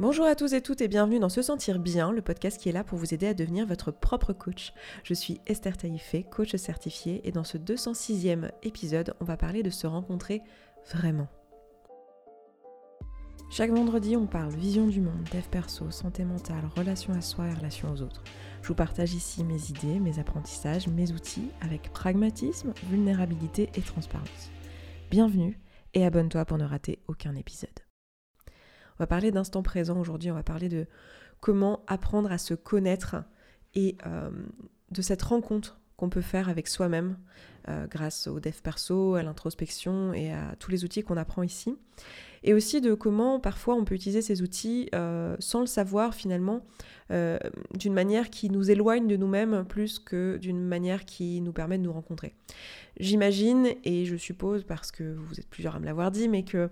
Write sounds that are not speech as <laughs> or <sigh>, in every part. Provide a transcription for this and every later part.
Bonjour à tous et toutes et bienvenue dans Se Sentir Bien, le podcast qui est là pour vous aider à devenir votre propre coach. Je suis Esther Taïfé, coach certifiée, et dans ce 206e épisode, on va parler de se rencontrer vraiment. Chaque vendredi, on parle vision du monde, dev perso, santé mentale, relation à soi et relation aux autres. Je vous partage ici mes idées, mes apprentissages, mes outils avec pragmatisme, vulnérabilité et transparence. Bienvenue et abonne-toi pour ne rater aucun épisode. On va parler d'instant présent aujourd'hui, on va parler de comment apprendre à se connaître et euh, de cette rencontre qu'on peut faire avec soi-même euh, grâce au dev perso, à l'introspection et à tous les outils qu'on apprend ici. Et aussi de comment parfois on peut utiliser ces outils euh, sans le savoir finalement, d'une manière qui nous éloigne de nous-mêmes plus que d'une manière qui nous permet de nous rencontrer. J'imagine, et je suppose, parce que vous êtes plusieurs à me l'avoir dit, mais que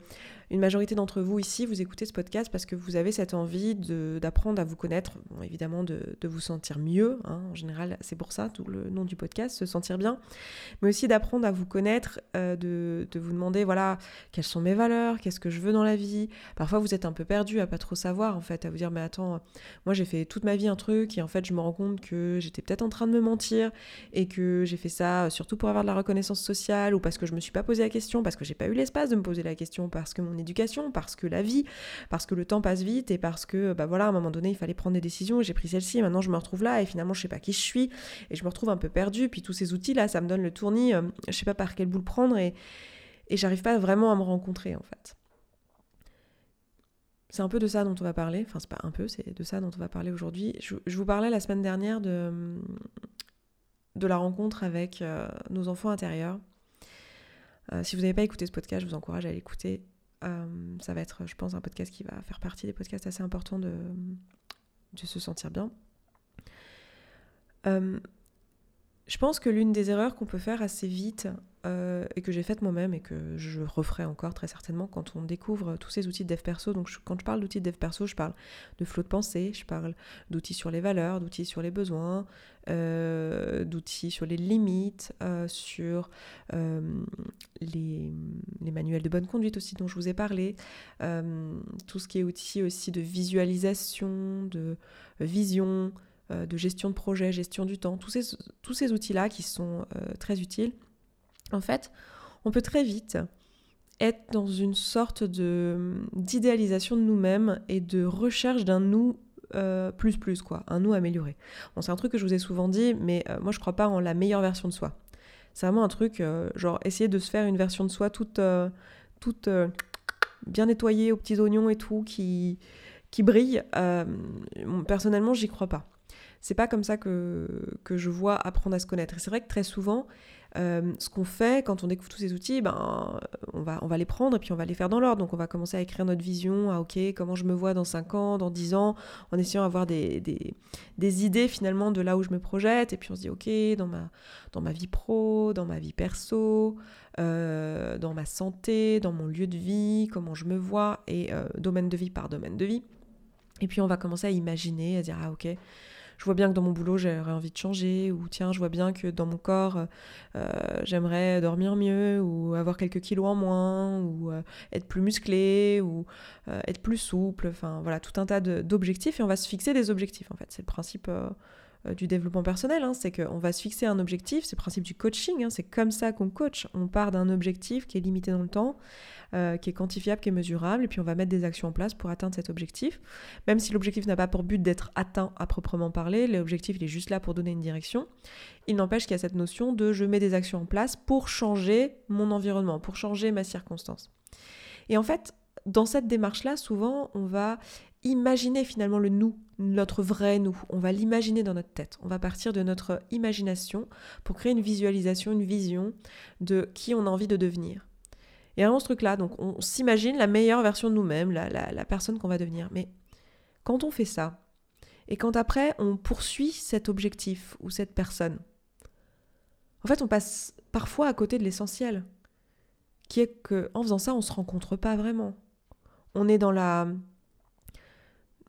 une majorité d'entre vous ici, vous écoutez ce podcast parce que vous avez cette envie d'apprendre à vous connaître, évidemment de, vous sentir mieux, hein. en général c'est pour ça tout le nom du podcast, se sentir bien, mais aussi d'apprendre à vous connaître, euh, de, vous demander, voilà, quelles sont mes valeurs, qu'est-ce que je veux dans la vie. Parfois vous êtes un peu perdu à pas trop savoir, en fait, à vous dire, mais attends, moi j'ai fait toute ma vie un truc et en fait je me rends compte que j'étais peut-être en train de me mentir et que j'ai fait ça surtout pour avoir de la reconnaissance sociale ou parce que je me suis pas posé la question, parce que j'ai pas eu l'espace de me poser la question, parce que mon éducation, parce que la vie, parce que le temps passe vite et parce que, bah voilà, à un moment donné, il fallait prendre des décisions. J'ai pris celle-ci, maintenant je me retrouve là et finalement je sais pas qui je suis et je me retrouve un peu perdue. Puis tous ces outils-là, ça me donne le tournis, euh, je sais pas par quel bout le prendre et, et j'arrive pas vraiment à me rencontrer en fait. C'est un peu de ça dont on va parler, enfin c'est pas un peu, c'est de ça dont on va parler aujourd'hui. Je, vous parlais la semaine dernière de, la rencontre avec euh, nos enfants intérieurs. Euh, si vous n'avez pas écouté ce podcast, je vous encourage à l'écouter. Euh, ça va être, je pense, un podcast qui va faire partie des podcasts assez importants de se sentir bien. Je pense que l'une des erreurs qu'on peut faire assez vite, euh, et que j'ai faite moi-même et que je referai encore très certainement quand on découvre tous ces outils de dev perso. Donc quand je parle d'outils de dev perso, je parle de flot de pensée, je parle d'outils sur les valeurs, d'outils sur les besoins, euh, d'outils sur les limites, euh, sur les, les, manuels de bonne conduite aussi dont je vous ai parlé, tout ce qui est outils aussi de visualisation, de vision, de gestion de projet, gestion du temps, tous ces, tous ces outils-là qui sont très utiles en fait, on peut très vite être dans une sorte de d'idéalisation de nous-mêmes et de recherche d'un nous euh, plus plus quoi, un nous amélioré. C'est un truc que je vous ai souvent dit, mais euh, moi je crois pas en la meilleure version de soi. C'est vraiment un truc euh, genre essayer de se faire une version de soi toute toute bien nettoyée aux petits oignons et tout qui qui brille. personnellement, j'y crois pas. C'est pas comme ça que, que je vois apprendre à se connaître. Et c'est vrai que très souvent, euh, ce qu'on fait quand on découvre tous ces outils, ben, on, va, on va les prendre et puis on va les faire dans l'ordre. Donc on va commencer à écrire notre vision, à ok, comment je me vois dans 5 ans, dans 10 ans, en essayant d'avoir des, des, des, idées finalement de là où je me projette. Et puis on se dit ok, dans ma, dans ma vie pro, dans ma vie perso, euh, dans ma santé, dans mon lieu de vie, comment je me vois, et euh, domaine de vie par domaine de vie. Et puis on va commencer à imaginer, à dire ah ok, je vois bien que dans mon boulot, j'aurais envie de changer, ou tiens, je vois bien que dans mon corps, euh, j'aimerais dormir mieux, ou avoir quelques kilos en moins, ou euh, être plus musclé, ou euh, être plus souple, enfin voilà, tout un tas d'objectifs, et on va se fixer des objectifs en fait. C'est le principe du développement personnel, hein, c'est qu'on va se fixer un objectif, c'est le principe du coaching, hein, c'est comme ça qu'on coach, on part d'un objectif qui est limité dans le temps, euh, qui est quantifiable, qui est mesurable, et puis on va mettre des actions en place pour atteindre cet objectif. Même si l'objectif n'a pas pour but d'être atteint à proprement parler, l'objectif il est juste là pour donner une direction. Il n'empêche qu'il y a cette notion de je mets des actions en place pour changer mon environnement, pour changer ma circonstance. Et en fait, dans cette démarche-là, souvent, on va imaginer finalement le nous, notre vrai nous. On va l'imaginer dans notre tête. On va partir de notre imagination pour créer une visualisation, une vision de qui on a envie de devenir. Et vraiment ce truc-là, donc on s'imagine la meilleure version de nous-mêmes, la, personne qu'on va devenir. Mais quand on fait ça, et quand après on poursuit cet objectif ou cette personne, en fait on passe parfois à côté de l'essentiel, qui est qu'en faisant ça, on ne se rencontre pas vraiment. On est dans la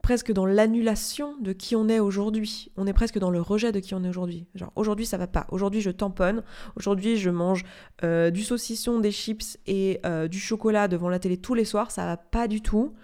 presque dans l'annulation de qui on est aujourd'hui. On est presque dans le rejet de qui on est aujourd'hui. Genre aujourd'hui ça va pas. Aujourd'hui je tamponne. Aujourd'hui je mange euh, du saucisson, des chips et euh, du chocolat devant la télé tous les soirs. Ça va pas du tout.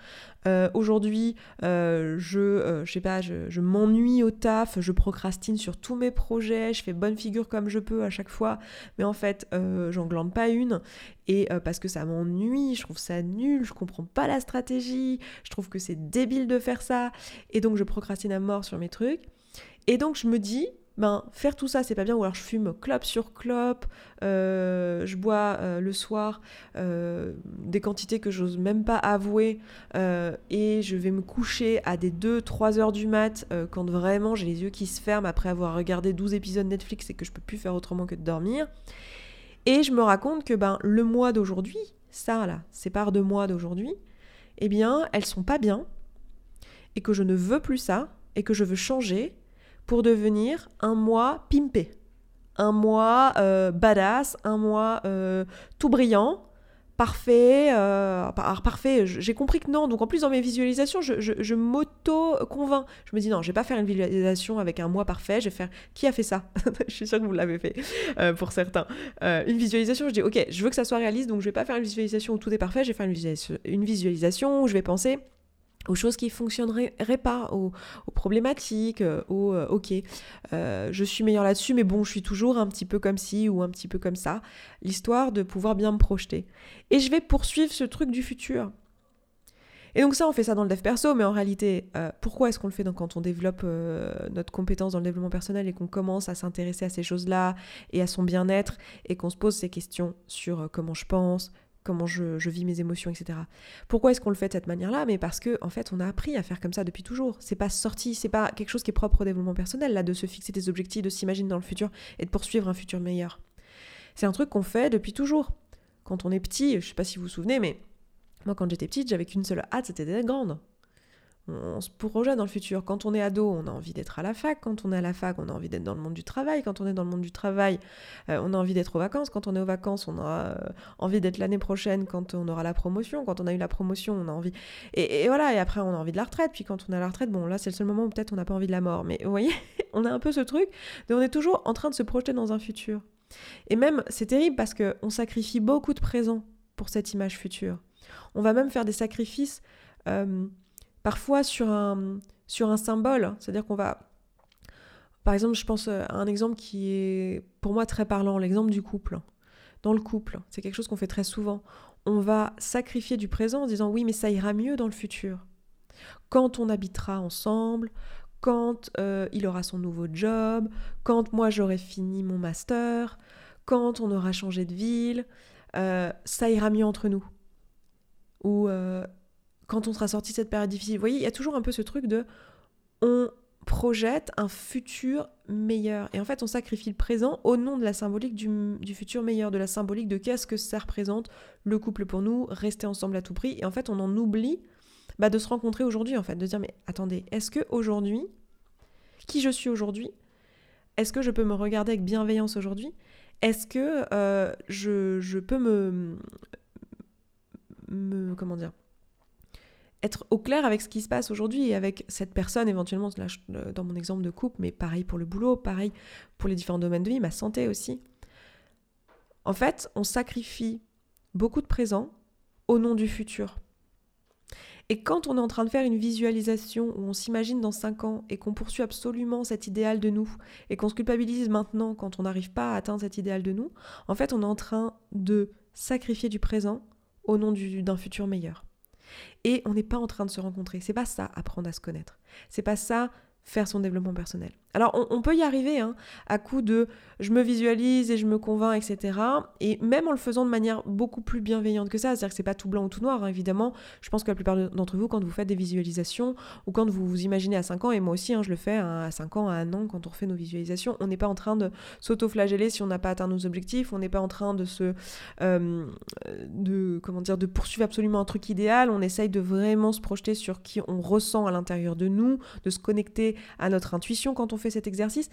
Euh, aujourd'hui, euh, je, euh, je sais pas, je, m'ennuie au taf, je procrastine sur tous mes projets, je fais bonne figure comme je peux à chaque fois, mais en fait, j'en glande pas une. Et parce que ça m'ennuie, je trouve ça nul, je comprends pas la stratégie, je trouve que c'est débile de faire ça, et donc je procrastine à mort sur mes trucs. Et donc je me dis, ben faire tout ça c'est pas bien. Ou alors je fume clope sur clope euh, je bois euh, le soir euh, des quantités que j'ose même pas avouer et je vais me coucher à des 2-3 heures du mat quand vraiment j'ai les yeux qui se ferment après avoir regardé 12 épisodes Netflix et que je peux plus faire autrement que de dormir. Et je me raconte que ben le mois d'aujourd'hui ça là ces parts de mois d'aujourd'hui eh bien elles sont pas bien et que je ne veux plus ça et que je veux changer pour devenir un mois pimpé, un mois euh, badass, un mois euh, tout brillant, parfait. Euh, parfait, j'ai compris que non. Donc en plus dans mes visualisations, je, je, m'auto-convainc. Je me dis non, je vais pas faire une visualisation avec un mois parfait. Je vais faire qui a fait ça? <laughs> Je suis sûre que vous l'avez fait pour certains. une visualisation, je dis ok, je veux que ça soit réaliste, donc je vais pas faire une visualisation où tout est parfait. Je vais faire une, une visualisation où je vais penser aux choses qui fonctionneraient pas, aux, problématiques, euh, aux euh, ok, euh, je suis meilleur là-dessus, mais bon, je suis toujours un petit peu comme ci ou un petit peu comme ça, l'histoire de pouvoir bien me projeter. Et je vais poursuivre ce truc du futur. Et donc ça, on fait ça dans le dev perso, mais en réalité, pourquoi est-ce qu'on le fait quand on développe notre compétence dans le développement personnel et qu'on commence à s'intéresser à ces choses-là et à son bien-être et qu'on se pose ces questions sur comment je pense, comment je, vis mes émotions, etc. Pourquoi est-ce qu'on le fait de cette manière-là? Mais parce que en fait, on a appris à faire comme ça depuis toujours. C'est pas sorti, c'est pas quelque chose qui est propre au développement personnel là, de se fixer des objectifs, de s'imaginer dans le futur et de poursuivre un futur meilleur. C'est un truc qu'on fait depuis toujours. Quand on est petit, je sais pas si vous vous souvenez, mais moi quand j'étais petite, j'avais qu'une seule hâte, c'était d'être grande on se projette dans le futur. Quand on est ado, on a envie d'être à la fac. Quand on est à la fac, on a envie d'être dans le monde du travail. Quand on est dans le monde du travail, euh, on a envie d'être aux vacances. Quand on est aux vacances, on a euh, envie d'être l'année prochaine quand on aura la promotion. Quand on a eu la promotion, on a envie. Et, voilà, et après, on a envie de la retraite. Puis quand on a la retraite, bon, là, c'est le seul moment où peut-être on n'a pas envie de la mort. Mais vous voyez, <laughs> on a un peu ce truc. on est toujours en train de se projeter dans un futur. Et même, c'est terrible parce qu'on sacrifie beaucoup de présent pour cette image future. On va même faire des sacrifices. Euh, parfois sur un, sur un symbole. C'est-à-dire qu'on va... Par exemple, je pense à un exemple qui est pour moi très parlant, l'exemple du couple. Dans le couple, c'est quelque chose qu'on fait très souvent. On va sacrifier du présent en disant oui, mais ça ira mieux dans le futur. Quand on habitera ensemble, quand euh, il aura son nouveau job, quand moi j'aurai fini mon master, quand on aura changé de ville, euh, ça ira mieux entre nous. Ou euh, quand on sera sorti de cette période difficile. Vous voyez, il y a toujours un peu ce truc de on projette un futur meilleur. Et en fait, on sacrifie le présent au nom de la symbolique du, futur meilleur, de la symbolique de qu'est-ce que ça représente le couple pour nous, rester ensemble à tout prix. Et en fait, on en oublie bah, de se rencontrer aujourd'hui, en fait, de dire mais attendez, est-ce que aujourd'hui, qui je suis aujourd'hui, est-ce que je peux me regarder avec bienveillance aujourd'hui? Est-ce que euh, je, peux me, me comment dire être au clair avec ce qui se passe aujourd'hui et avec cette personne éventuellement, dans mon exemple de couple, mais pareil pour le boulot, pareil pour les différents domaines de vie, ma santé aussi. En fait, on sacrifie beaucoup de présent au nom du futur. Et quand on est en train de faire une visualisation où on s'imagine dans 5 ans et qu'on poursuit absolument cet idéal de nous et qu'on se culpabilise maintenant quand on n'arrive pas à atteindre cet idéal de nous, en fait on est en train de sacrifier du présent au nom d'un futur meilleur. Et on n'est pas en train de se rencontrer. C'est pas ça, apprendre à se connaître. C'est pas ça, faire son développement personnel. Alors on, peut y arriver hein, à coup de je me visualise et je me convainc, etc. Et même en le faisant de manière beaucoup plus bienveillante que ça, c'est-à-dire que c'est pas tout blanc ou tout noir, hein, évidemment. Je pense que la plupart d'entre vous, quand vous faites des visualisations ou quand vous vous imaginez à 5 ans, et moi aussi hein, je le fais à 5 ans, à 1 an, quand on refait nos visualisations, on n'est pas en train de s'auto-flageller si on n'a pas atteint nos objectifs, on n'est pas en train de se... Euh, de, comment de poursuivre absolument un truc idéal, on essaye de vraiment se projeter sur qui on ressent à l'intérieur de nous, de se connecter à notre intuition quand on fait cet exercice.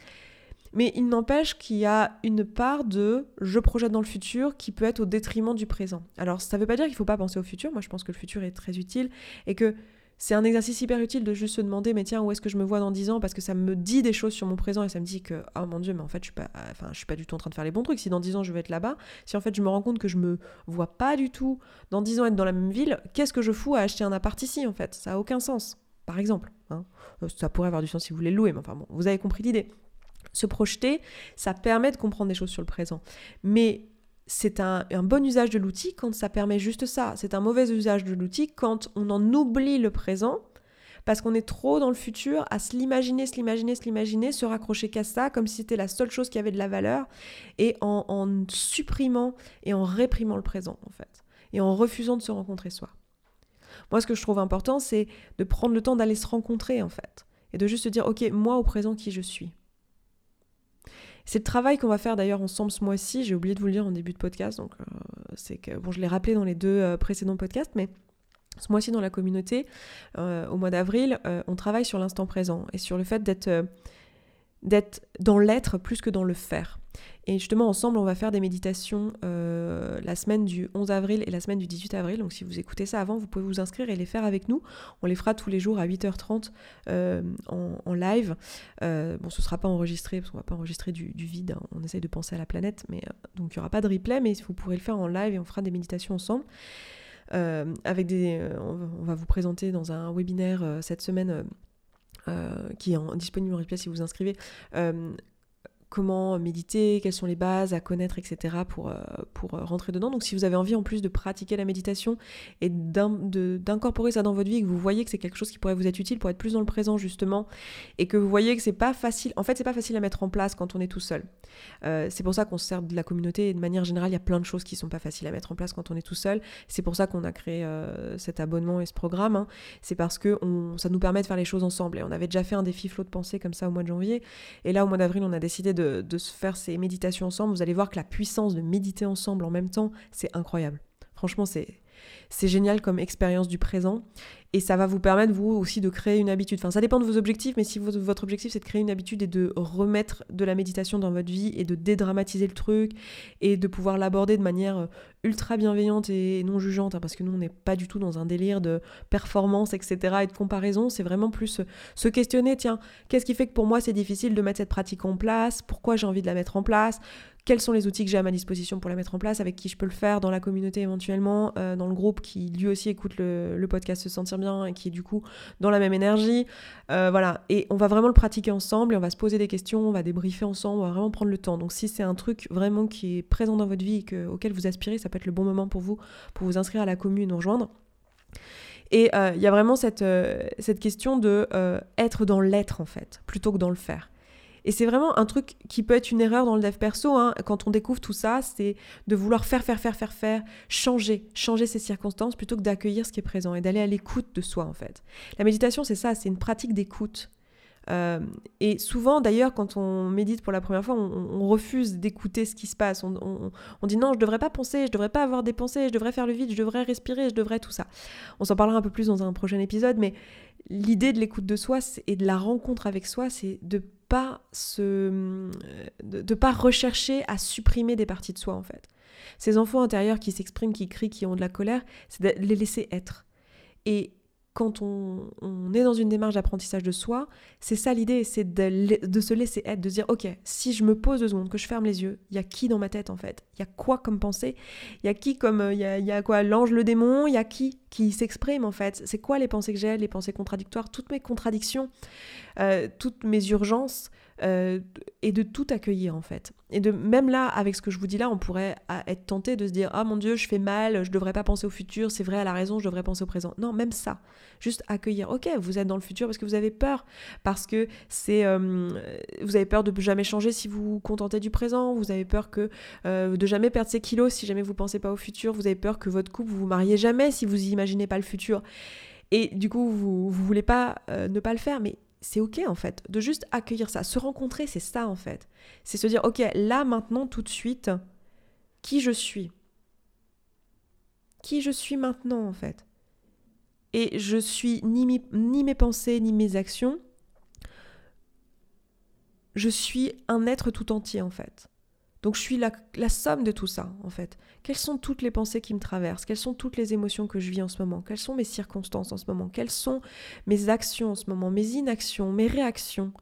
Mais il n'empêche qu'il y a une part de je projette dans le futur qui peut être au détriment du présent. Alors ça ne veut pas dire qu'il ne faut pas penser au futur, moi je pense que le futur est très utile et que c'est un exercice hyper utile de juste se demander, mais tiens, où est-ce que je me vois dans 10 ans? Parce que ça me dit des choses sur mon présent et ça me dit que, oh mon dieu, mais en fait, je suis pas, enfin, je suis pas du tout en train de faire les bons trucs. Si dans 10 ans, je vais être là-bas, si en fait, je me rends compte que je me vois pas du tout dans 10 ans être dans la même ville, qu'est-ce que je fous à acheter un appart ici, en fait? Ça a aucun sens, par exemple. Hein. Euh, ça pourrait avoir du sens si vous voulez le louer, mais enfin bon, vous avez compris l'idée. Se projeter, ça permet de comprendre des choses sur le présent. Mais c'est un, bon usage de l'outil quand ça permet juste ça. C'est un mauvais usage de l'outil quand on en oublie le présent parce qu'on est trop dans le futur à se l'imaginer, se l'imaginer, se l'imaginer, se raccrocher qu'à ça comme si c'était la seule chose qui avait de la valeur et en, en supprimant et en réprimant le présent en fait et en refusant de se rencontrer soi. Moi, ce que je trouve important, c'est de prendre le temps d'aller se rencontrer en fait et de juste se dire, ok, moi au présent, qui je suis c'est le travail qu'on va faire d'ailleurs ensemble ce mois-ci. J'ai oublié de vous le dire en début de podcast, donc euh, c'est que bon, je l'ai rappelé dans les deux euh, précédents podcasts, mais ce mois-ci dans la communauté, euh, au mois d'avril, on travaille sur l'instant présent et sur le fait d'être d'être dans l'être plus que dans le faire. Et justement, ensemble, on va faire des méditations euh, la semaine du 11 avril et la semaine du 18 avril. Donc, si vous écoutez ça avant, vous pouvez vous inscrire et les faire avec nous. On les fera tous les jours à 8h30 euh, en, live. Euh, bon, ce ne sera pas enregistré, parce qu'on ne va pas enregistrer du, vide. Hein. On essaye de penser à la planète. mais Donc, il n'y aura pas de replay, mais vous pourrez le faire en live et on fera des méditations ensemble. avec des, on va vous présenter dans un webinaire cette semaine qui est disponible en replay si vous vous inscrivez, comment méditer, quelles sont les bases à connaître, etc. pour, euh, euh, rentrer dedans. Donc si vous avez envie en plus de pratiquer la méditation et d'incorporer ça dans votre vie, que vous voyez que c'est quelque chose qui pourrait vous être utile pour être plus dans le présent justement, et que vous voyez que c'est pas facile, en fait c'est pas facile à mettre en place quand on est tout seul. Euh, c'est pour ça qu'on se sert de la communauté et de manière générale il y a plein de choses qui sont pas faciles à mettre en place quand on est tout seul. C'est pour ça qu'on a créé cet abonnement et ce programme. Hein. C'est parce que ça nous permet de faire les choses ensemble. Et on avait déjà fait un défi flot de pensée comme ça au mois de janvier. Et là au mois d'avril on a décidé de de, se faire ces méditations ensemble, vous allez voir que la puissance de méditer ensemble en même temps, c'est incroyable. Franchement, c'est c'est génial comme expérience du présent et ça va vous permettre vous aussi de créer une habitude. Enfin, ça dépend de vos objectifs, mais si votre objectif c'est de créer une habitude et de remettre de la méditation dans votre vie et de dédramatiser le truc et de pouvoir l'aborder de manière euh, ultra bienveillante et non jugeante, hein, parce que nous on n'est pas du tout dans un délire de performance, etc. et de comparaison, c'est vraiment plus euh, se questionner, tiens, qu'est-ce qui fait que pour moi c'est difficile de mettre cette pratique en place, pourquoi j'ai envie de la mettre en place, quels sont les outils que j'ai à ma disposition pour la mettre en place, avec qui je peux le faire dans la communauté éventuellement, euh, dans le groupe qui lui aussi écoute le, podcast Se Sentir Bien et qui est du coup dans la même énergie. Euh, voilà, et on va vraiment le pratiquer ensemble et on va se poser des questions, on va débriefer ensemble, on va vraiment prendre le temps. Donc si c'est un truc vraiment qui est présent dans votre vie et auquel vous aspirez, ça peut être le bon moment pour vous, pour vous inscrire à la commune et nous rejoindre. Et euh, il y a vraiment cette, cette question de être dans l'être en fait, plutôt que dans le faire. Et c'est vraiment un truc qui peut être une erreur dans le dev perso, hein, quand on découvre tout ça, c'est de vouloir faire, faire, faire, faire, faire, changer, changer ses circonstances plutôt que d'accueillir ce qui est présent et d'aller à l'écoute de soi en fait. La méditation, c'est ça, c'est une pratique d'écoute. Euh, et souvent, d'ailleurs, quand on médite pour la première fois, on, refuse d'écouter ce qui se passe. On, dit non, je devrais pas penser, je devrais pas avoir des pensées, je devrais faire le vide, je devrais respirer, je devrais tout ça. On s'en parlera un peu plus dans un prochain épisode, mais l'idée de l'écoute de soi et de la rencontre avec soi, c'est de se, de, pas rechercher à supprimer des parties de soi en fait. Ces enfants intérieurs qui s'expriment, qui crient, qui ont de la colère, c'est de les laisser être. Et quand on, est dans une démarche d'apprentissage de soi, c'est ça l'idée, c'est de, se laisser être, de dire ok, si je me pose deux secondes, que je ferme les yeux, il y a qui dans ma tête en fait? Il y a quoi comme pensée? Il y a qui comme euh, il y a, quoi l'ange, le démon? Il y a qui qui s'exprime en fait? C'est quoi les pensées que j'ai, les pensées contradictoires, toutes mes contradictions, euh, toutes mes urgences euh, et de tout accueillir en fait. Et de même là, avec ce que je vous dis là, on pourrait être tenté de se dire ah mon Dieu, je fais mal, je devrais pas penser au futur, c'est vrai, à la raison, je devrais penser au présent. Non, même ça, juste accueillir. Ok, vous êtes dans le futur parce que vous avez peur, parce que c'est euh, vous avez peur de jamais changer si vous vous contentez du présent, vous avez peur que euh, de jamais perdre ses kilos si jamais vous pensez pas au futur, vous avez peur que votre couple vous vous mariez jamais si vous imaginez pas le futur. Et du coup, vous, vous voulez pas ne pas le faire, mais c'est ok en fait, de juste accueillir ça. Se rencontrer, c'est ça en fait. C'est se dire, ok, là maintenant, tout de suite, qui je suis? Qui je suis maintenant en fait? Et je suis ni, ni mes pensées, ni mes actions. Je suis un être tout entier en fait. Donc je suis la, somme de tout ça, en fait. Quelles sont toutes les pensées qui me traversent? Quelles sont toutes les émotions que je vis en ce moment? Quelles sont mes circonstances en ce moment? Quelles sont mes actions en ce moment? Mes inactions Mes réactions?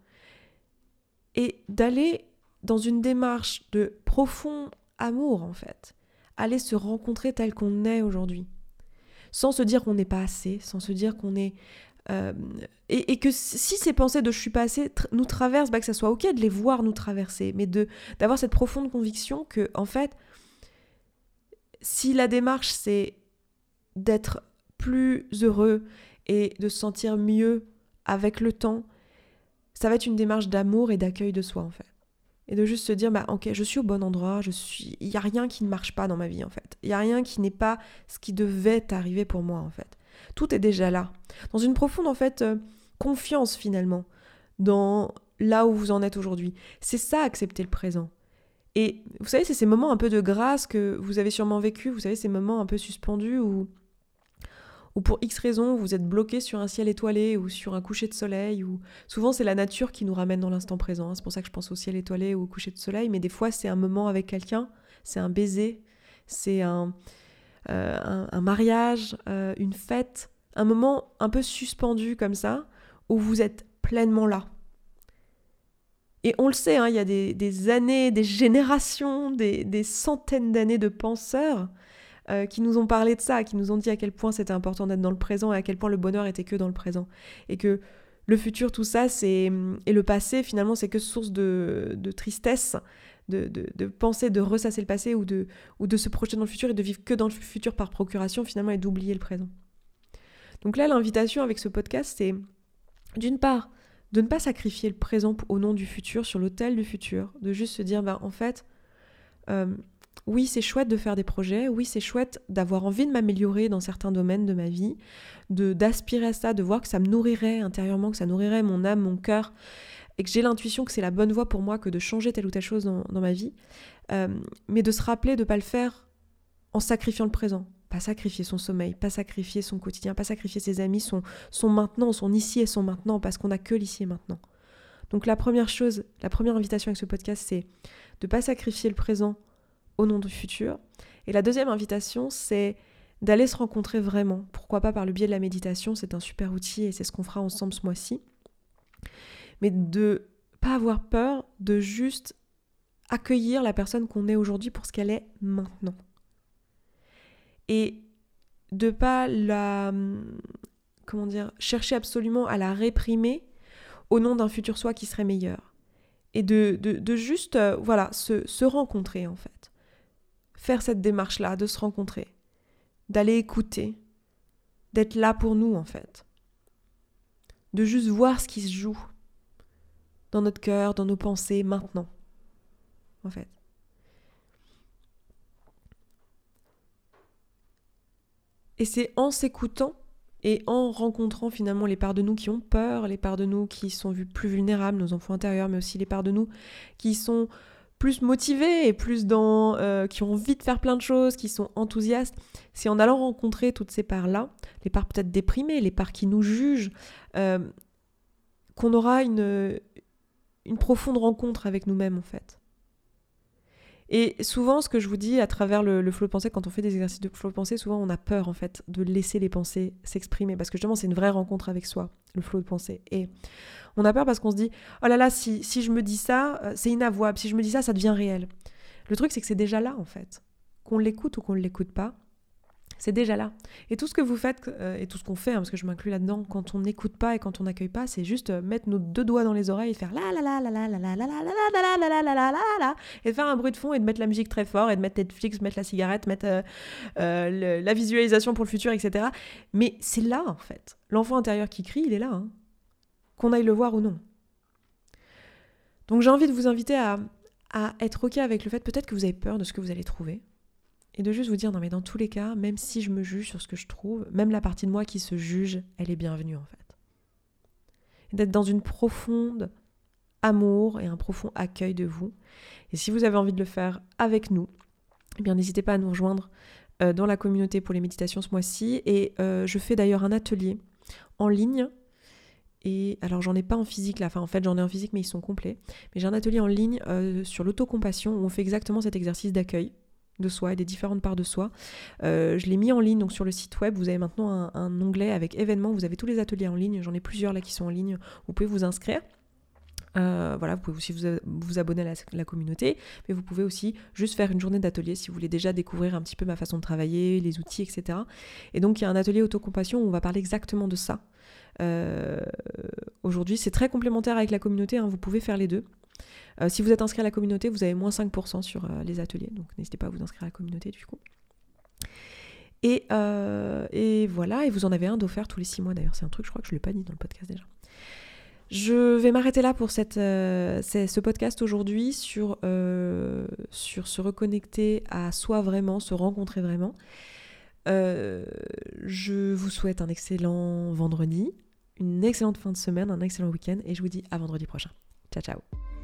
Et d'aller dans une démarche de profond amour, en fait. Aller se rencontrer tel qu'on est aujourd'hui. Sans se dire qu'on n'est pas assez, sans se dire qu'on est euh, et, que si ces pensées de je suis pas assez nous traversent, bah, que ça soit ok de les voir nous traverser, mais de d'avoir cette profonde conviction que en fait, si la démarche c'est d'être plus heureux et de se sentir mieux avec le temps, ça va être une démarche d'amour et d'accueil de soi en fait. Et de juste se dire, bah ok, je suis au bon endroit, je suis, il y a rien qui ne marche pas dans ma vie en fait. Il y a rien qui n'est pas ce qui devait arriver pour moi en fait. Tout est déjà là. Dans une profonde, en fait, euh, confiance finalement dans là où vous en êtes aujourd'hui. C'est ça, accepter le présent. Et vous savez, c'est ces moments un peu de grâce que vous avez sûrement vécu, vous savez, ces moments un peu suspendus où, où pour X raisons, vous êtes bloqué sur un ciel étoilé ou sur un coucher de soleil. Ou... Souvent, c'est la nature qui nous ramène dans l'instant présent. Hein. C'est pour ça que je pense au ciel étoilé ou au coucher de soleil. Mais des fois, c'est un moment avec quelqu'un, c'est un baiser, c'est un, euh, un, mariage, euh, une fête, un moment un peu suspendu comme ça, où vous êtes pleinement là. Et on le sait, hein, il y a des, années, des générations, des, centaines d'années de penseurs euh, qui nous ont parlé de ça, qui nous ont dit à quel point c'était important d'être dans le présent et à quel point le bonheur était que dans le présent. Et que le futur, tout ça, c'est et le passé, finalement, c'est que source de, de tristesse, de, penser, de ressasser le passé ou de, ou de se projeter dans le futur et de vivre que dans le futur par procuration finalement et d'oublier le présent. Donc là, l'invitation avec ce podcast, c'est d'une part de ne pas sacrifier le présent au nom du futur, sur l'autel du futur, de juste se dire, bah, en fait, euh, oui, c'est chouette de faire des projets, oui, c'est chouette d'avoir envie de m'améliorer dans certains domaines de ma vie, de d'aspirer à ça, de voir que ça me nourrirait intérieurement, que ça nourrirait mon âme, mon cœur, et que j'ai l'intuition que c'est la bonne voie pour moi que de changer telle ou telle chose dans, ma vie, euh, mais de se rappeler de ne pas le faire en sacrifiant le présent. Pas sacrifier son sommeil, pas sacrifier son quotidien, pas sacrifier ses amis, son, son maintenant, son ici et son maintenant, parce qu'on n'a que l'ici et maintenant. Donc la première chose, la première invitation avec ce podcast, c'est de ne pas sacrifier le présent au nom du futur. Et la deuxième invitation, c'est d'aller se rencontrer vraiment. Pourquoi pas par le biais de la méditation, c'est un super outil et c'est ce qu'on fera ensemble ce mois-ci mais de pas avoir peur de juste accueillir la personne qu'on est aujourd'hui pour ce qu'elle est maintenant. Et de pas la comment dire chercher absolument à la réprimer au nom d'un futur soi qui serait meilleur. Et de, de, juste euh, voilà se, se rencontrer en fait. Faire cette démarche-là, de se rencontrer, d'aller écouter, d'être là pour nous en fait. De juste voir ce qui se joue dans notre cœur, dans nos pensées, maintenant. En fait. Et c'est en s'écoutant et en rencontrant finalement les parts de nous qui ont peur, les parts de nous qui sont vues plus vulnérables, nos enfants intérieurs, mais aussi les parts de nous qui sont plus motivés et plus dans euh, qui ont envie de faire plein de choses, qui sont enthousiastes, c'est en allant rencontrer toutes ces parts-là, les parts peut-être déprimées, les parts qui nous jugent, euh, qu'on aura une, une profonde rencontre avec nous-mêmes en fait. Et souvent, ce que je vous dis à travers le, le flow de pensée, quand on fait des exercices de flow de pensée, souvent on a peur en fait de laisser les pensées s'exprimer parce que justement c'est une vraie rencontre avec soi, le flow de pensée. Et on a peur parce qu'on se dit oh là là, si, si je me dis ça, euh, c'est inavouable. Si je me dis ça, ça devient réel. Le truc, c'est que c'est déjà là en fait. Qu'on l'écoute ou qu'on ne l'écoute pas, c'est déjà là. Et tout ce que vous faites, et tout ce qu'on fait, parce que je m'inclus là-dedans, quand on n'écoute pas et quand on n'accueille pas, c'est juste mettre nos deux doigts dans les oreilles et faire la la la la la la la la la la la la la la la et faire un bruit de fond et de mettre la musique très fort et de mettre Netflix, mettre la cigarette, mettre la visualisation pour le futur, etc. Mais c'est là en fait. L'enfant intérieur qui crie, il est là. Qu'on aille le voir ou non. Donc j'ai envie de vous inviter à, à être OK avec le fait peut-être que vous avez peur de ce que vous allez trouver et de juste vous dire, non mais dans tous les cas, même si je me juge sur ce que je trouve, même la partie de moi qui se juge, elle est bienvenue en fait. D'être dans une profonde amour et un profond accueil de vous. Et si vous avez envie de le faire avec nous, eh bien n'hésitez pas à nous rejoindre euh, dans la communauté pour les méditations ce mois-ci. Et euh, je fais d'ailleurs un atelier en ligne et alors j'en ai pas en physique là, enfin en fait j'en ai en physique mais ils sont complets. Mais j'ai un atelier en ligne euh, sur l'autocompassion où on fait exactement cet exercice d'accueil de soi et des différentes parts de soi. Euh, je l'ai mis en ligne donc sur le site web. Vous avez maintenant un, onglet avec événements. Vous avez tous les ateliers en ligne. J'en ai plusieurs là qui sont en ligne. Vous pouvez vous inscrire. Euh, voilà, vous pouvez aussi vous, abonner à la, communauté, mais vous pouvez aussi juste faire une journée d'atelier si vous voulez déjà découvrir un petit peu ma façon de travailler, les outils, etc. Et donc il y a un atelier autocompassion où on va parler exactement de ça. Euh, aujourd'hui, c'est très complémentaire avec la communauté, hein. vous pouvez faire les deux. Euh, si vous êtes inscrit à la communauté, vous avez moins 5% sur euh, les ateliers, donc n'hésitez pas à vous inscrire à la communauté du coup. Et, euh, voilà, et vous en avez un d'offert tous les 6 mois d'ailleurs, c'est un truc, je crois que je ne l'ai pas dit dans le podcast déjà. Je vais m'arrêter là pour cette, ce podcast aujourd'hui sur, sur se reconnecter à soi vraiment, se rencontrer vraiment. je vous souhaite un excellent vendredi, une excellente fin de semaine, un excellent week-end et je vous dis à vendredi prochain. Ciao ciao